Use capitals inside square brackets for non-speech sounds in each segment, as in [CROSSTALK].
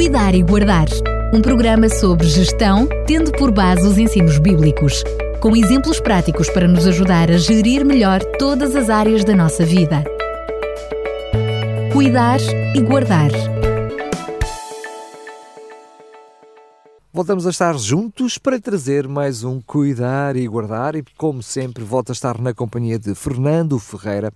Cuidar e Guardar, um programa sobre gestão, tendo por base os ensinos bíblicos, com exemplos práticos para nos ajudar a gerir melhor todas as áreas da nossa vida. Cuidar e Guardar. Voltamos a estar juntos para trazer mais um Cuidar e Guardar e, como sempre, volto a estar na companhia de Fernando Ferreira,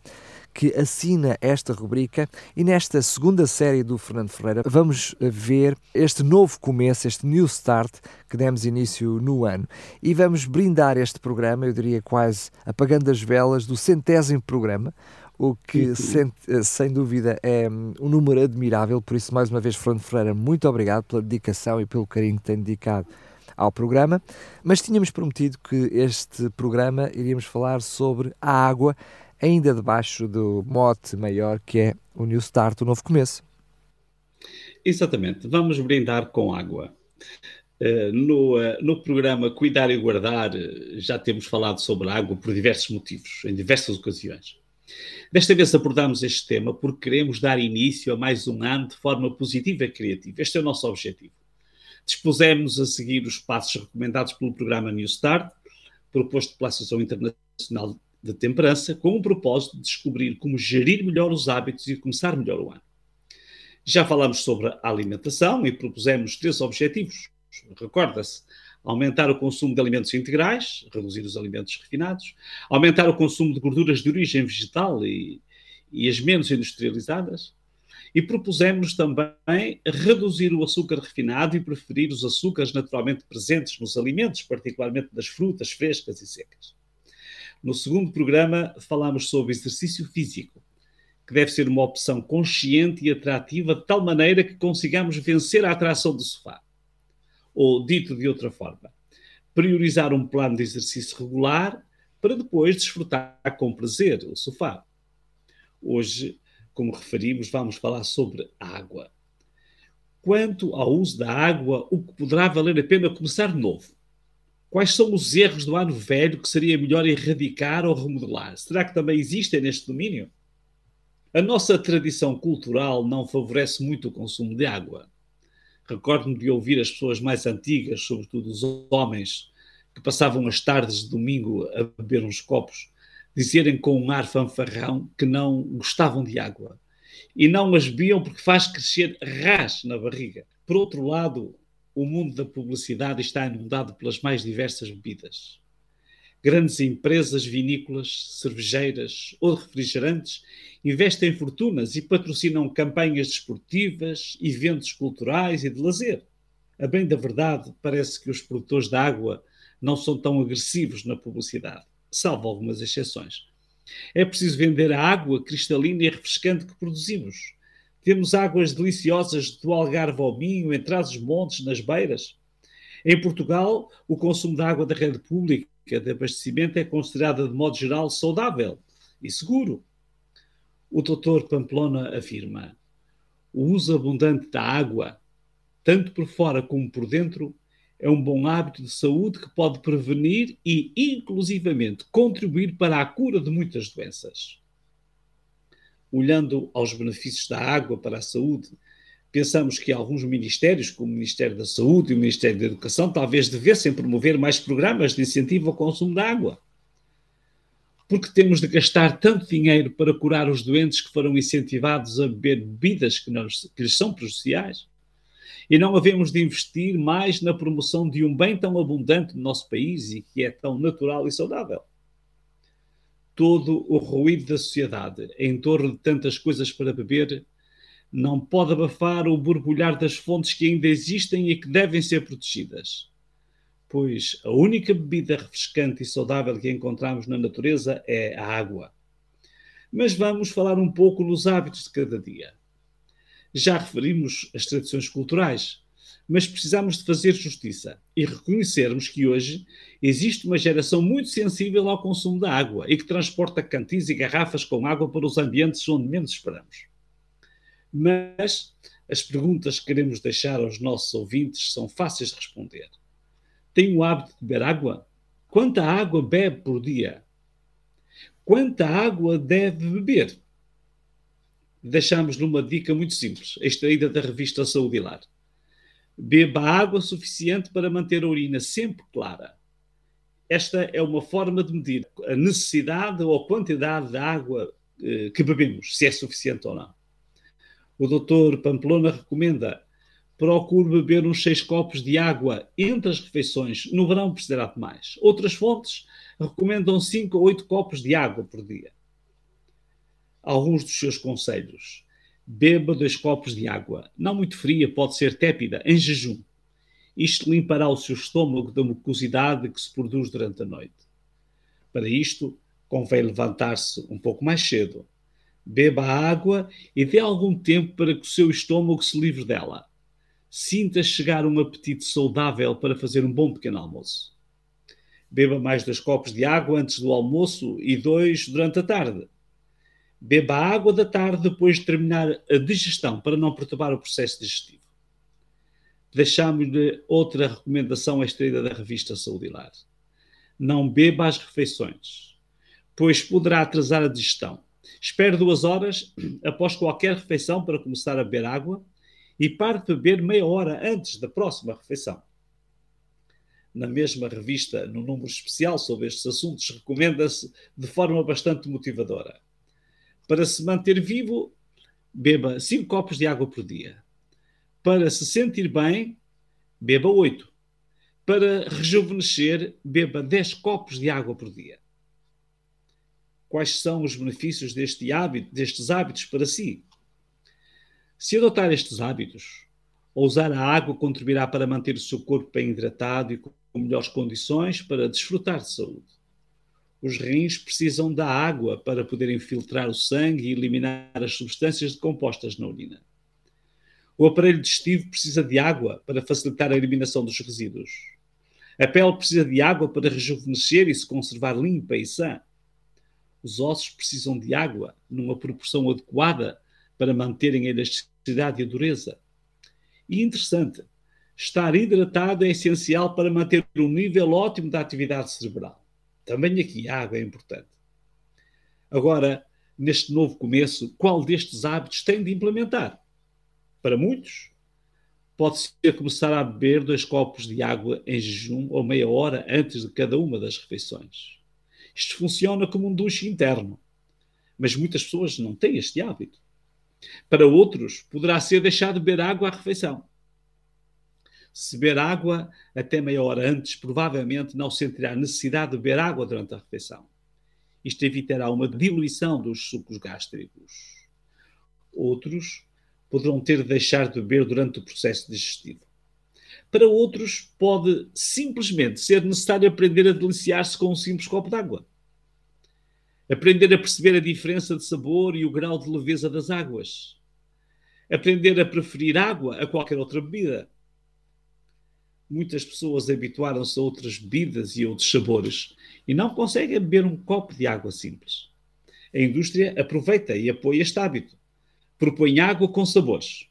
que assina esta rubrica. E nesta segunda série do Fernando Ferreira vamos ver este novo começo, este new start que demos início no ano. E vamos brindar este programa, eu diria quase apagando as velas do centésimo programa, o que sem, sem, dúvida é um número admirável, por isso mais uma vez Fernando Ferreira, muito obrigado pela dedicação e pelo carinho que tem dedicado ao programa, mas tínhamos prometido que este programa iríamos falar sobre a água ainda debaixo do mote maior que é o New Start, o novo começo. Exatamente, vamos brindar com água. Uh, no, uh, no programa Cuidar e Guardar, uh, já temos falado sobre água por diversos motivos, em diversas ocasiões. Desta vez abordamos este tema porque queremos dar início a mais um ano de forma positiva e criativa. Este é o nosso objetivo. Dispusemos a seguir os passos recomendados pelo programa New Start, proposto pela Associação Internacional de temperança com o propósito de descobrir como gerir melhor os hábitos e começar melhor o ano. Já falamos sobre a alimentação e propusemos três objetivos. Recorda-se, aumentar o consumo de alimentos integrais, reduzir os alimentos refinados, aumentar o consumo de gorduras de origem vegetal e, e as menos industrializadas, e propusemos também reduzir o açúcar refinado e preferir os açúcares naturalmente presentes nos alimentos, particularmente das frutas frescas e secas. No segundo programa, falámos sobre exercício físico, que deve ser uma opção consciente e atrativa de tal maneira que consigamos vencer a atração do sofá. Ou, dito de outra forma, priorizar um plano de exercício regular para depois desfrutar com prazer o sofá. Hoje, como referimos, vamos falar sobre água. Quanto ao uso da água, o que poderá valer a pena começar de novo? Quais são os erros do ano velho que seria melhor erradicar ou remodelar? Será que também existem neste domínio? A nossa tradição cultural não favorece muito o consumo de água. Recordo-me de ouvir as pessoas mais antigas, sobretudo os homens, que passavam as tardes de domingo a beber uns copos, dizerem com um ar fanfarrão que não gostavam de água. E não as bebiam porque faz crescer ras na barriga. Por outro lado, o mundo da publicidade está inundado pelas mais diversas bebidas. Grandes empresas vinícolas, cervejeiras ou refrigerantes investem fortunas e patrocinam campanhas desportivas, eventos culturais e de lazer. A bem da verdade, parece que os produtores de água não são tão agressivos na publicidade, salvo algumas exceções. É preciso vender a água cristalina e refrescante que produzimos, temos águas deliciosas do Algarve ao Minho, entre os montes, nas beiras. Em Portugal, o consumo de água da rede pública de abastecimento é considerado, de modo geral, saudável e seguro. O doutor Pamplona afirma: o uso abundante da água, tanto por fora como por dentro, é um bom hábito de saúde que pode prevenir e, inclusivamente, contribuir para a cura de muitas doenças olhando aos benefícios da água para a saúde, pensamos que alguns ministérios, como o Ministério da Saúde e o Ministério da Educação, talvez devessem promover mais programas de incentivo ao consumo de água. Porque temos de gastar tanto dinheiro para curar os doentes que foram incentivados a beber bebidas que, que lhes são prejudiciais? E não havemos de investir mais na promoção de um bem tão abundante no nosso país e que é tão natural e saudável? Todo o ruído da sociedade em torno de tantas coisas para beber não pode abafar o borbulhar das fontes que ainda existem e que devem ser protegidas. Pois a única bebida refrescante e saudável que encontramos na natureza é a água. Mas vamos falar um pouco nos hábitos de cada dia. Já referimos as tradições culturais, mas precisamos de fazer justiça e reconhecermos que hoje existe uma geração muito sensível ao consumo da água e que transporta cantins e garrafas com água para os ambientes onde menos esperamos. Mas as perguntas que queremos deixar aos nossos ouvintes são fáceis de responder. Tem o hábito de beber água? Quanta água bebe por dia? Quanta água deve beber? Deixamos-lhe uma dica muito simples, extraída da revista Saúde e Lar Beba água suficiente para manter a urina sempre clara. Esta é uma forma de medir a necessidade ou a quantidade de água eh, que bebemos, se é suficiente ou não. O doutor Pamplona recomenda procure beber uns seis copos de água entre as refeições. No verão precisará de mais. Outras fontes recomendam cinco ou oito copos de água por dia. Alguns dos seus conselhos. Beba dois copos de água, não muito fria, pode ser tépida, em jejum. Isto limpará o seu estômago da mucosidade que se produz durante a noite. Para isto, convém levantar-se um pouco mais cedo. Beba a água e dê algum tempo para que o seu estômago se livre dela. Sinta chegar um apetite saudável para fazer um bom pequeno almoço. Beba mais dois copos de água antes do almoço e dois durante a tarde. Beba água da tarde depois de terminar a digestão para não perturbar o processo digestivo. Deixamos-lhe outra recomendação extraída da revista Saudilar. Não beba as refeições, pois poderá atrasar a digestão. Espere duas horas após qualquer refeição para começar a beber água e pare de beber meia hora antes da próxima refeição. Na mesma revista, no número especial sobre estes assuntos, recomenda-se de forma bastante motivadora. Para se manter vivo, beba 5 copos de água por dia. Para se sentir bem, beba 8. Para rejuvenescer, beba 10 copos de água por dia. Quais são os benefícios deste hábito, destes hábitos para si? Se adotar estes hábitos, usar a água contribuirá para manter o seu corpo bem hidratado e com melhores condições para desfrutar de saúde. Os rins precisam da água para poderem filtrar o sangue e eliminar as substâncias decompostas na urina. O aparelho digestivo precisa de água para facilitar a eliminação dos resíduos. A pele precisa de água para rejuvenescer e se conservar limpa e sã. Os ossos precisam de água numa proporção adequada para manterem a elasticidade e a dureza. E interessante, estar hidratado é essencial para manter um nível ótimo da atividade cerebral. Também aqui a água é importante. Agora, neste novo começo, qual destes hábitos tem de implementar? Para muitos, pode ser começar a beber dois copos de água em jejum ou meia hora antes de cada uma das refeições. Isto funciona como um duche interno, mas muitas pessoas não têm este hábito. Para outros, poderá ser deixar de beber água à refeição. Se beber água até meia hora antes, provavelmente não sentirá necessidade de beber água durante a refeição. Isto evitará uma diluição dos sucos gástricos. Outros poderão ter de deixar de beber durante o processo digestivo. Para outros, pode simplesmente ser necessário aprender a deliciar-se com um simples copo d'água. Aprender a perceber a diferença de sabor e o grau de leveza das águas. Aprender a preferir água a qualquer outra bebida. Muitas pessoas habituaram-se a outras bebidas e outros sabores e não conseguem beber um copo de água simples. A indústria aproveita e apoia este hábito propõe água com sabores.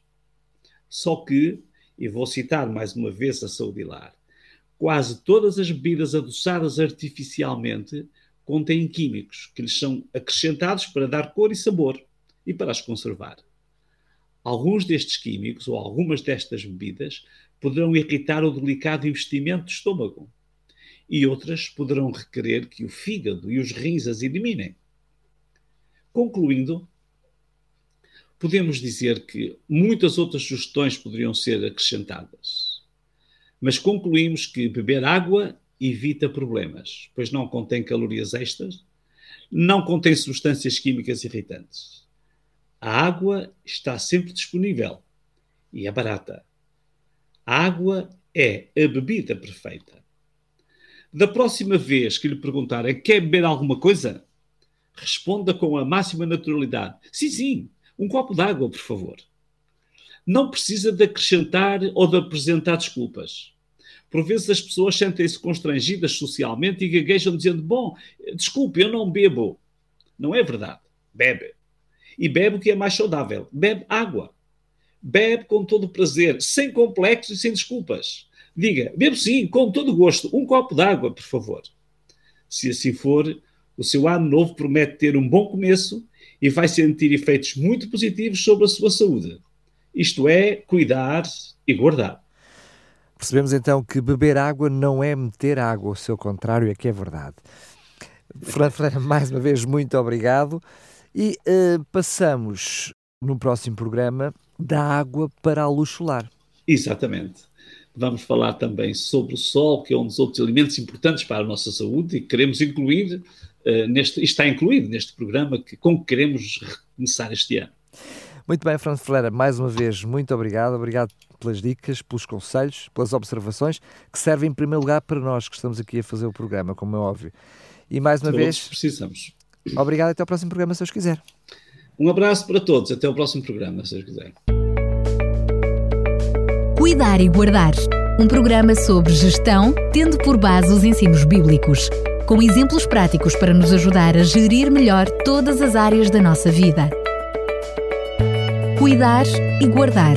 Só que, e vou citar mais uma vez a Saudilar, quase todas as bebidas adoçadas artificialmente contêm químicos que lhes são acrescentados para dar cor e sabor e para as conservar. Alguns destes químicos ou algumas destas bebidas poderão irritar o delicado investimento do estômago e outras poderão requerer que o fígado e os rins as eliminem. Concluindo, podemos dizer que muitas outras sugestões poderiam ser acrescentadas. Mas concluímos que beber água evita problemas, pois não contém calorias extras, não contém substâncias químicas irritantes. A água está sempre disponível e é barata. A água é a bebida perfeita. Da próxima vez que lhe perguntarem quer beber alguma coisa, responda com a máxima naturalidade: sim, sim, um copo d'água, por favor. Não precisa de acrescentar ou de apresentar desculpas. Por vezes as pessoas sentem-se constrangidas socialmente e gaguejam dizendo: Bom, desculpe, eu não bebo. Não é verdade. Bebe. E bebe o que é mais saudável. Bebe água. Bebe com todo prazer, sem complexos e sem desculpas. Diga: Bebo sim, com todo gosto. Um copo d'água, por favor. Se assim for, o seu ano novo promete ter um bom começo e vai sentir efeitos muito positivos sobre a sua saúde. Isto é, cuidar e guardar. percebemos então que beber água não é meter água, o seu contrário é que é verdade. Fernando Ferreira, [LAUGHS] mais uma vez, muito obrigado. E uh, passamos no próximo programa da água para a luz solar. Exatamente. Vamos falar também sobre o sol, que é um dos outros elementos importantes para a nossa saúde e que queremos incluir uh, neste, está incluído neste programa que, com que queremos recomeçar este ano. Muito bem, Fernando Ferreira, mais uma vez, muito obrigado. Obrigado pelas dicas, pelos conselhos, pelas observações, que servem em primeiro lugar para nós que estamos aqui a fazer o programa, como é óbvio. E mais uma Todos vez. precisamos. Obrigado até ao próximo programa, se Deus quiser. Um abraço para todos, até ao próximo programa, se Deus quiser. Cuidar e Guardar um programa sobre gestão, tendo por base os ensinos bíblicos, com exemplos práticos para nos ajudar a gerir melhor todas as áreas da nossa vida. Cuidar e Guardar